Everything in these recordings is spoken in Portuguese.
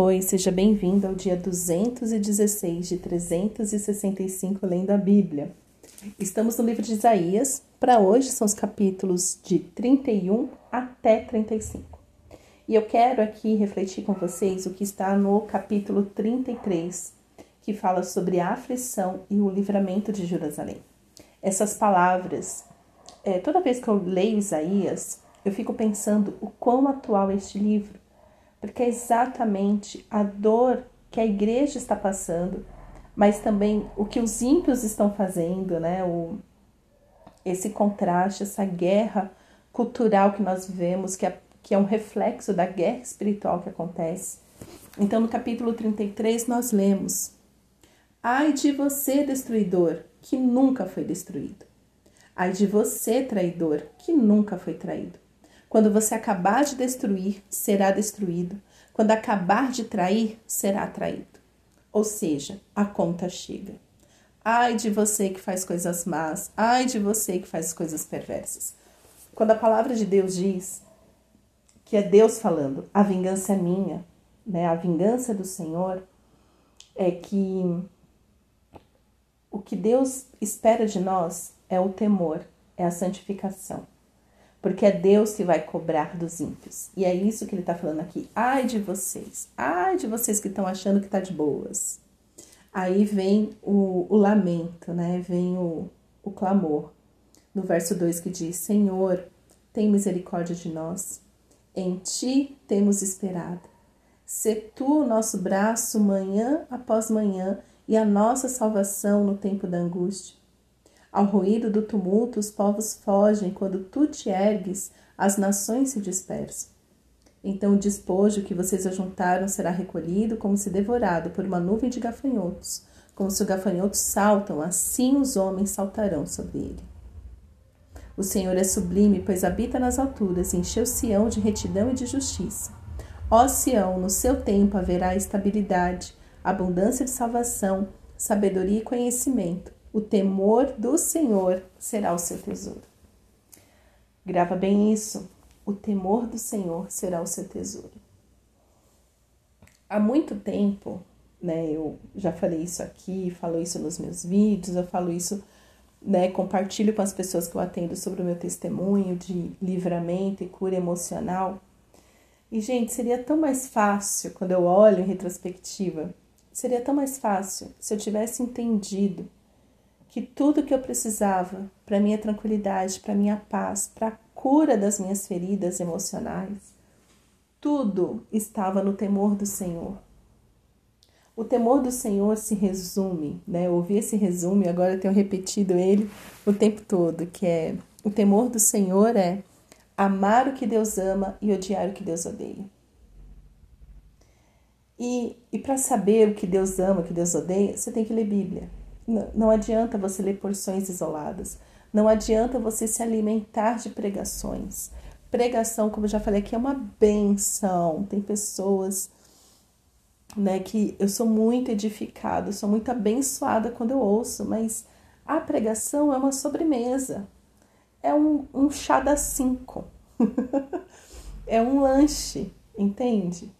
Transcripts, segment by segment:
Oi, seja bem-vindo ao dia 216 de 365 lendo a Bíblia. Estamos no livro de Isaías. Para hoje são os capítulos de 31 até 35. E eu quero aqui refletir com vocês o que está no capítulo 33, que fala sobre a aflição e o livramento de Jerusalém. Essas palavras, é, toda vez que eu leio Isaías, eu fico pensando o quão atual é este livro porque é exatamente a dor que a igreja está passando, mas também o que os ímpios estão fazendo, né? O, esse contraste, essa guerra cultural que nós vivemos, que é, que é um reflexo da guerra espiritual que acontece. Então, no capítulo 33, nós lemos: Ai de você, destruidor, que nunca foi destruído. Ai de você, traidor, que nunca foi traído. Quando você acabar de destruir, será destruído. Quando acabar de trair, será traído. Ou seja, a conta chega. Ai de você que faz coisas más, ai de você que faz coisas perversas. Quando a palavra de Deus diz que é Deus falando, a vingança é minha, né? A vingança do Senhor é que o que Deus espera de nós é o temor, é a santificação porque é Deus que vai cobrar dos ímpios. E é isso que ele está falando aqui. Ai de vocês, ai de vocês que estão achando que está de boas. Aí vem o, o lamento, né? Vem o, o clamor. No verso 2 que diz: Senhor, tem misericórdia de nós. Em ti temos esperado. Se tu o nosso braço manhã após manhã e a nossa salvação no tempo da angústia. Ao ruído do tumulto, os povos fogem, quando tu te ergues, as nações se dispersam. Então o despojo que vocês ajuntaram será recolhido como se devorado por uma nuvem de gafanhotos. Como se os gafanhotos saltam, assim os homens saltarão sobre ele. O Senhor é sublime, pois habita nas alturas, e encheu Sião de retidão e de justiça. Ó Sião, no seu tempo haverá estabilidade, abundância de salvação, sabedoria e conhecimento. O temor do Senhor será o seu tesouro. Grava bem isso. O temor do Senhor será o seu tesouro. Há muito tempo, né, eu já falei isso aqui, falo isso nos meus vídeos, eu falo isso, né, compartilho com as pessoas que eu atendo sobre o meu testemunho de livramento e cura emocional. E, gente, seria tão mais fácil, quando eu olho em retrospectiva, seria tão mais fácil se eu tivesse entendido que tudo que eu precisava para minha tranquilidade, para minha paz, para a cura das minhas feridas emocionais, tudo estava no temor do Senhor. O temor do Senhor se resume, né? Eu ouvi esse resumo agora eu tenho repetido ele o tempo todo, que é o temor do Senhor é amar o que Deus ama e odiar o que Deus odeia. E, e para saber o que Deus ama, o que Deus odeia, você tem que ler Bíblia. Não adianta você ler porções isoladas. Não adianta você se alimentar de pregações. Pregação, como eu já falei aqui, é uma benção. Tem pessoas né, que eu sou muito edificada, sou muito abençoada quando eu ouço, mas a pregação é uma sobremesa. É um, um chá das cinco. é um lanche, entende?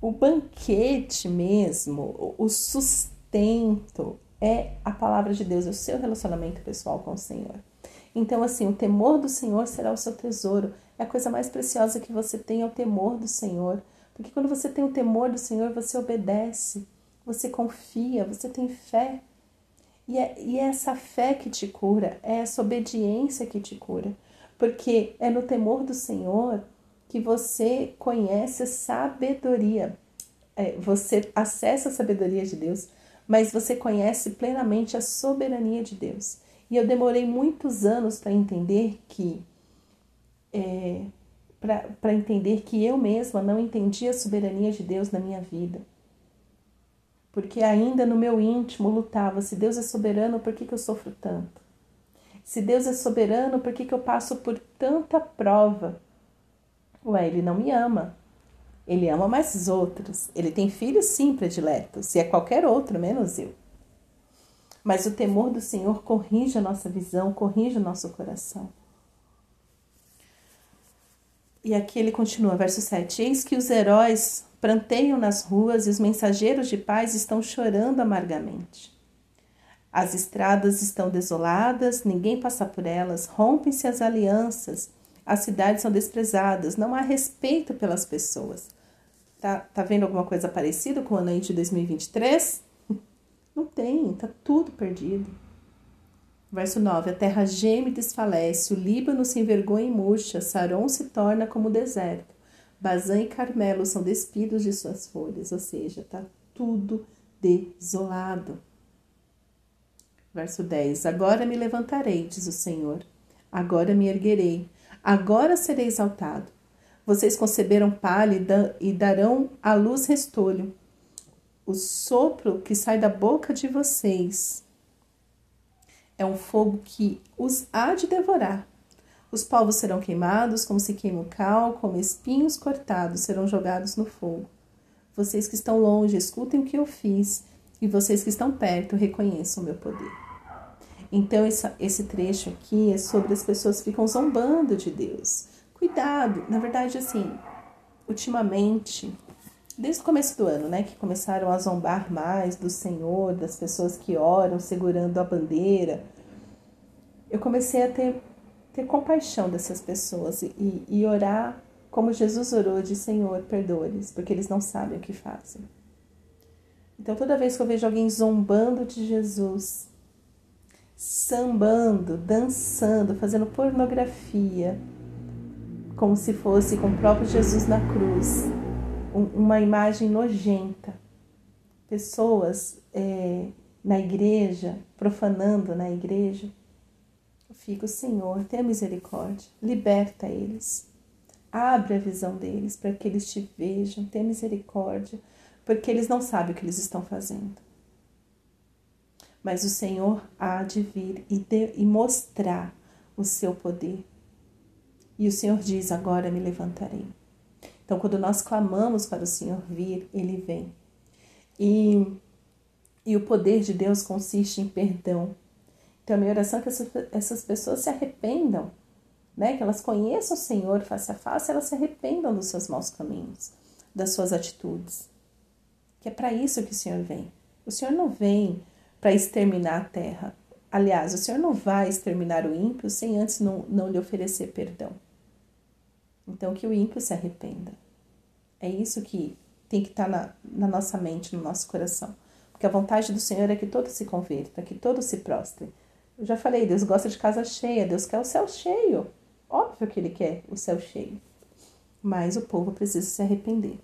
O banquete mesmo, o sustento, é a palavra de Deus, é o seu relacionamento pessoal com o Senhor. Então, assim, o temor do Senhor será o seu tesouro. É a coisa mais preciosa que você tem, é o temor do Senhor. Porque quando você tem o temor do Senhor, você obedece, você confia, você tem fé. E é, e é essa fé que te cura, é essa obediência que te cura. Porque é no temor do Senhor que você conhece a sabedoria. É, você acessa a sabedoria de Deus mas você conhece plenamente a soberania de Deus. E eu demorei muitos anos para entender que é, para entender que eu mesma não entendia a soberania de Deus na minha vida. Porque ainda no meu íntimo lutava: se Deus é soberano, por que, que eu sofro tanto? Se Deus é soberano, por que, que eu passo por tanta prova? Ué, ele não me ama. Ele ama mais os outros. Ele tem filhos, sim, prediletos, e é qualquer outro, menos eu. Mas o temor do Senhor corrige a nossa visão, corrige o nosso coração. E aqui ele continua, verso 7: Eis que os heróis pranteiam nas ruas e os mensageiros de paz estão chorando amargamente. As estradas estão desoladas, ninguém passa por elas, rompem-se as alianças, as cidades são desprezadas, não há respeito pelas pessoas. Tá, tá vendo alguma coisa parecida com o ano de 2023? Não tem, tá tudo perdido. Verso 9: A terra geme e desfalece, o Líbano se envergonha e murcha, Saron se torna como deserto, Bazã e Carmelo são despidos de suas folhas, ou seja, tá tudo desolado. Verso 10: Agora me levantarei, diz o Senhor, agora me erguerei, agora serei exaltado. Vocês conceberam palha e darão à luz restolho. O sopro que sai da boca de vocês é um fogo que os há de devorar. Os povos serão queimados como se queima o cal, como espinhos cortados serão jogados no fogo. Vocês que estão longe, escutem o que eu fiz, e vocês que estão perto, reconheçam o meu poder. Então, esse trecho aqui é sobre as pessoas que ficam zombando de Deus. Cuidado! Na verdade, assim, ultimamente, desde o começo do ano, né, que começaram a zombar mais do Senhor, das pessoas que oram segurando a bandeira, eu comecei a ter, ter compaixão dessas pessoas e, e orar como Jesus orou de Senhor, perdoe-lhes, porque eles não sabem o que fazem. Então, toda vez que eu vejo alguém zombando de Jesus, sambando, dançando, fazendo pornografia, como se fosse com o próprio Jesus na cruz, uma imagem nojenta. Pessoas é, na igreja, profanando na igreja. Eu fico, Senhor, tenha misericórdia, liberta eles. Abre a visão deles para que eles te vejam, tenha misericórdia, porque eles não sabem o que eles estão fazendo. Mas o Senhor há de vir e, de, e mostrar o seu poder. E o Senhor diz: Agora me levantarei. Então, quando nós clamamos para o Senhor vir, ele vem. E, e o poder de Deus consiste em perdão. Então, a minha oração é que essas, essas pessoas se arrependam, né? que elas conheçam o Senhor face a face, elas se arrependam dos seus maus caminhos, das suas atitudes. Que é para isso que o Senhor vem. O Senhor não vem para exterminar a terra. Aliás, o Senhor não vai exterminar o ímpio sem antes não, não lhe oferecer perdão. Então, que o ímpio se arrependa. É isso que tem que estar tá na, na nossa mente, no nosso coração. Porque a vontade do Senhor é que todos se convertam, que todos se prostrem. Eu já falei, Deus gosta de casa cheia, Deus quer o céu cheio. Óbvio que Ele quer o céu cheio. Mas o povo precisa se arrepender.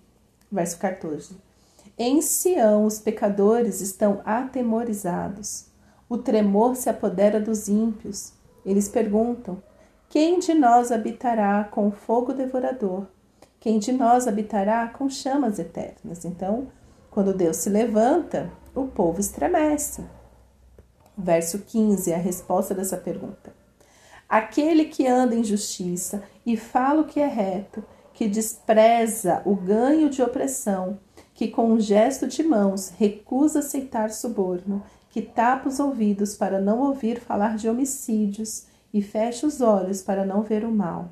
Verso 14. Em Sião os pecadores estão atemorizados. O tremor se apodera dos ímpios. Eles perguntam: quem de nós habitará com fogo devorador? Quem de nós habitará com chamas eternas? Então, quando Deus se levanta, o povo estremece. Verso 15 é a resposta dessa pergunta. Aquele que anda em justiça e fala o que é reto, que despreza o ganho de opressão, que com um gesto de mãos recusa aceitar suborno, que tapa os ouvidos para não ouvir falar de homicídios, e fecha os olhos para não ver o mal.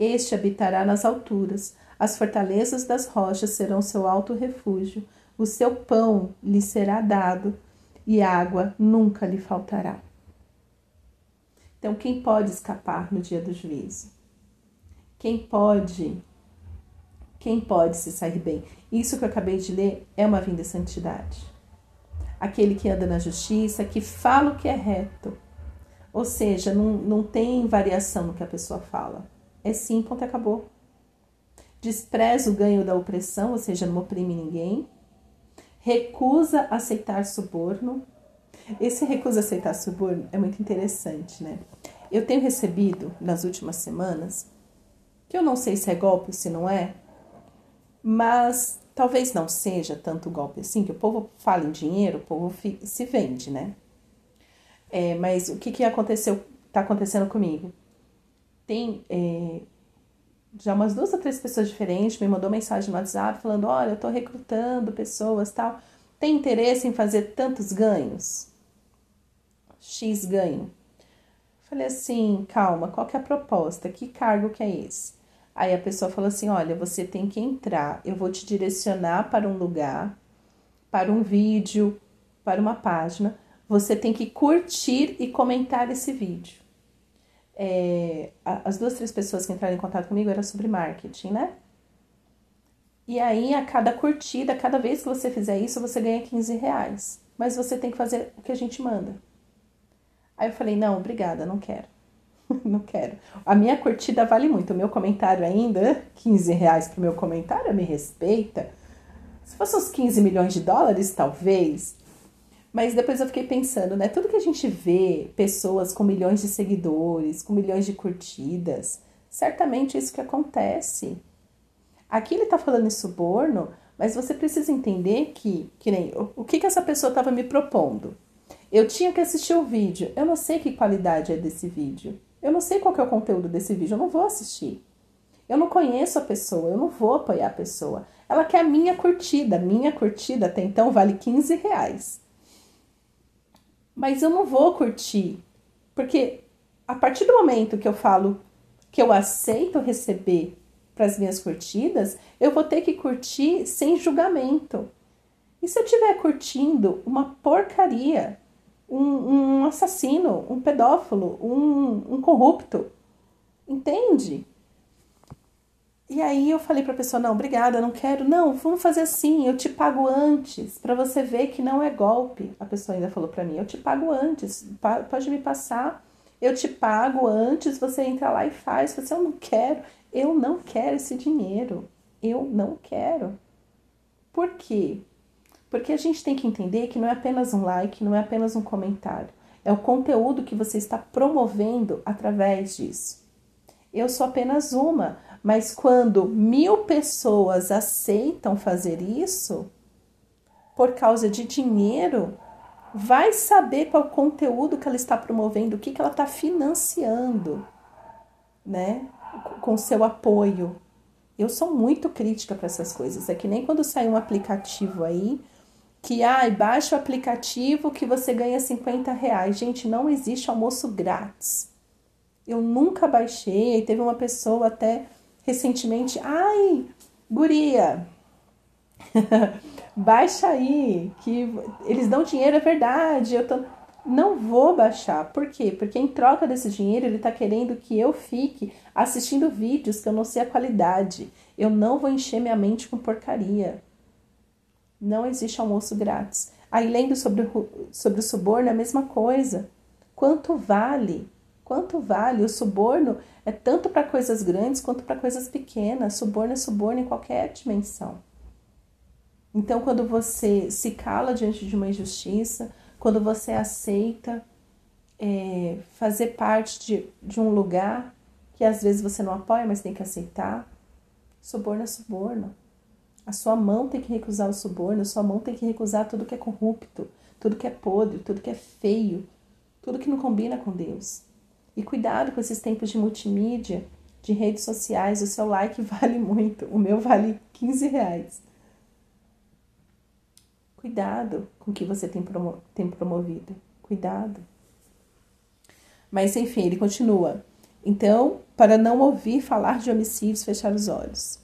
Este habitará nas alturas, as fortalezas das rochas serão seu alto refúgio, o seu pão lhe será dado e água nunca lhe faltará. Então, quem pode escapar no dia do juízo? Quem pode? Quem pode se sair bem? Isso que eu acabei de ler é uma vinda de santidade. Aquele que anda na justiça, que fala o que é reto, ou seja, não, não tem variação no que a pessoa fala. É sim, ponto acabou. Despreza o ganho da opressão, ou seja, não oprime ninguém. Recusa aceitar suborno. Esse recusa aceitar suborno é muito interessante, né? Eu tenho recebido nas últimas semanas, que eu não sei se é golpe ou se não é, mas talvez não seja tanto golpe assim, que o povo fala em dinheiro, o povo se vende, né? É, mas o que, que aconteceu, tá acontecendo comigo? Tem é, já umas duas ou três pessoas diferentes me mandou mensagem no WhatsApp falando, olha, eu tô recrutando pessoas tal. Tem interesse em fazer tantos ganhos? X ganho. Falei assim, calma, qual que é a proposta? Que cargo que é esse? Aí a pessoa falou assim: olha, você tem que entrar, eu vou te direcionar para um lugar, para um vídeo, para uma página. Você tem que curtir e comentar esse vídeo. É, as duas, três pessoas que entraram em contato comigo era sobre marketing, né? E aí, a cada curtida, cada vez que você fizer isso, você ganha 15 reais. Mas você tem que fazer o que a gente manda. Aí eu falei, não, obrigada, não quero. não quero. A minha curtida vale muito. O meu comentário ainda, 15 reais pro meu comentário, me respeita. Se fosse uns 15 milhões de dólares, talvez. Mas depois eu fiquei pensando, né? Tudo que a gente vê, pessoas com milhões de seguidores, com milhões de curtidas, certamente é isso que acontece. Aqui ele tá falando em suborno, mas você precisa entender que, que nem, o, que, que essa pessoa estava me propondo? Eu tinha que assistir o vídeo. Eu não sei que qualidade é desse vídeo. Eu não sei qual é o conteúdo desse vídeo, eu não vou assistir. Eu não conheço a pessoa, eu não vou apoiar a pessoa. Ela quer a minha curtida. Minha curtida até então vale 15 reais. Mas eu não vou curtir. Porque a partir do momento que eu falo que eu aceito receber para as minhas curtidas, eu vou ter que curtir sem julgamento. E se eu estiver curtindo uma porcaria, um, um assassino, um pedófilo, um, um corrupto. Entende? E aí eu falei para a pessoa: não, obrigada, não quero. Não, vamos fazer assim, eu te pago antes, para você ver que não é golpe. A pessoa ainda falou para mim: eu te pago antes, pode me passar, eu te pago antes, você entra lá e faz. Você, eu não quero, eu não quero esse dinheiro, eu não quero. Por quê? Porque a gente tem que entender que não é apenas um like, não é apenas um comentário, é o conteúdo que você está promovendo através disso. Eu sou apenas uma, mas quando mil pessoas aceitam fazer isso, por causa de dinheiro, vai saber qual conteúdo que ela está promovendo, o que, que ela está financiando, né? Com seu apoio. Eu sou muito crítica para essas coisas. É que nem quando sai um aplicativo aí que ai, baixa o aplicativo que você ganha 50 reais. Gente, não existe almoço grátis. Eu nunca baixei. Teve uma pessoa até recentemente, ai, guria, baixa aí, que eles dão dinheiro, é verdade. Eu tô... Não vou baixar. Por quê? Porque em troca desse dinheiro, ele tá querendo que eu fique assistindo vídeos que eu não sei a qualidade. Eu não vou encher minha mente com porcaria. Não existe almoço grátis. Aí, lendo sobre sobre o suborno, é a mesma coisa. Quanto vale? Quanto vale? O suborno é tanto para coisas grandes quanto para coisas pequenas. Suborno é suborno em qualquer dimensão. Então, quando você se cala diante de uma injustiça, quando você aceita é, fazer parte de, de um lugar que às vezes você não apoia, mas tem que aceitar, suborno é suborno. A sua mão tem que recusar o suborno, a sua mão tem que recusar tudo que é corrupto, tudo que é podre, tudo que é feio, tudo que não combina com Deus. E cuidado com esses tempos de multimídia, de redes sociais, o seu like vale muito, o meu vale 15 reais. Cuidado com o que você tem, promo tem promovido. Cuidado. Mas enfim, ele continua. Então, para não ouvir falar de homicídios, fechar os olhos.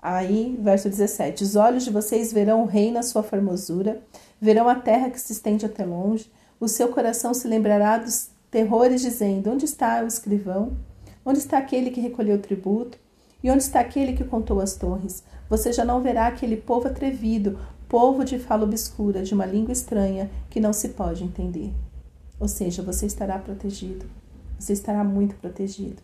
Aí, verso 17: Os olhos de vocês verão o rei na sua formosura, verão a terra que se estende até longe, o seu coração se lembrará dos terrores, dizendo: Onde está o escrivão? Onde está aquele que recolheu o tributo? E onde está aquele que contou as torres? Você já não verá aquele povo atrevido, povo de fala obscura, de uma língua estranha que não se pode entender. Ou seja, você estará protegido. Você estará muito protegido.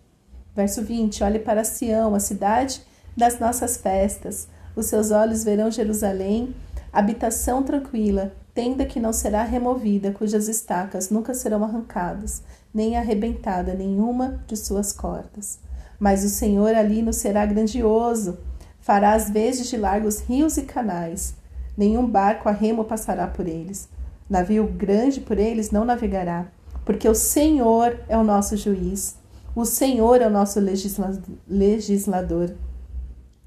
Verso 20: Olhe para Sião, a cidade das nossas festas. Os seus olhos verão Jerusalém, habitação tranquila, tenda que não será removida, cujas estacas nunca serão arrancadas, nem arrebentada nenhuma de suas cordas. Mas o Senhor ali nos será grandioso, fará as vezes de largos rios e canais. Nenhum barco a remo passará por eles. Navio grande por eles não navegará, porque o Senhor é o nosso juiz, o Senhor é o nosso legislador.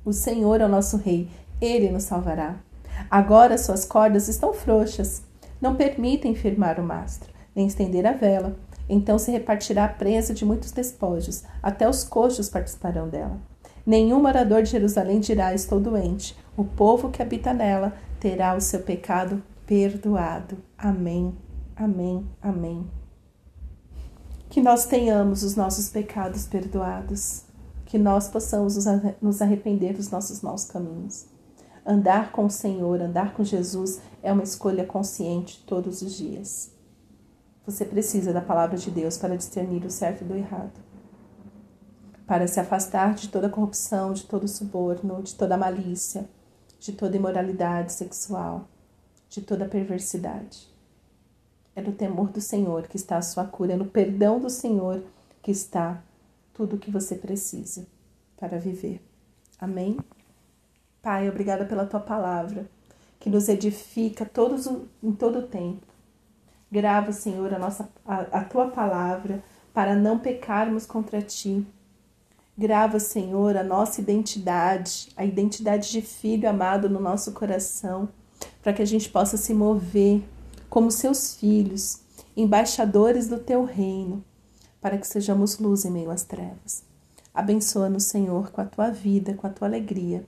O Senhor é o nosso Rei, ele nos salvará. Agora suas cordas estão frouxas. Não permitem firmar o mastro, nem estender a vela. Então se repartirá a presa de muitos despojos, até os coxos participarão dela. Nenhum morador de Jerusalém dirá: Estou doente. O povo que habita nela terá o seu pecado perdoado. Amém. Amém. Amém. Que nós tenhamos os nossos pecados perdoados. Que nós possamos nos arrepender dos nossos maus caminhos. Andar com o Senhor, andar com Jesus é uma escolha consciente todos os dias. Você precisa da palavra de Deus para discernir o certo do errado para se afastar de toda corrupção, de todo suborno, de toda malícia, de toda imoralidade sexual, de toda perversidade. É no temor do Senhor que está a sua cura, é no perdão do Senhor que está tudo o que você precisa para viver. Amém? Pai, obrigada pela tua palavra, que nos edifica todos, em todo o tempo. Grava, Senhor, a, nossa, a, a tua palavra para não pecarmos contra ti Grava, Senhor, a nossa identidade, a identidade de filho amado no nosso coração, para que a gente possa se mover como seus filhos, embaixadores do teu reino, para que sejamos luz em meio às trevas. Abençoa-nos, Senhor, com a tua vida, com a tua alegria.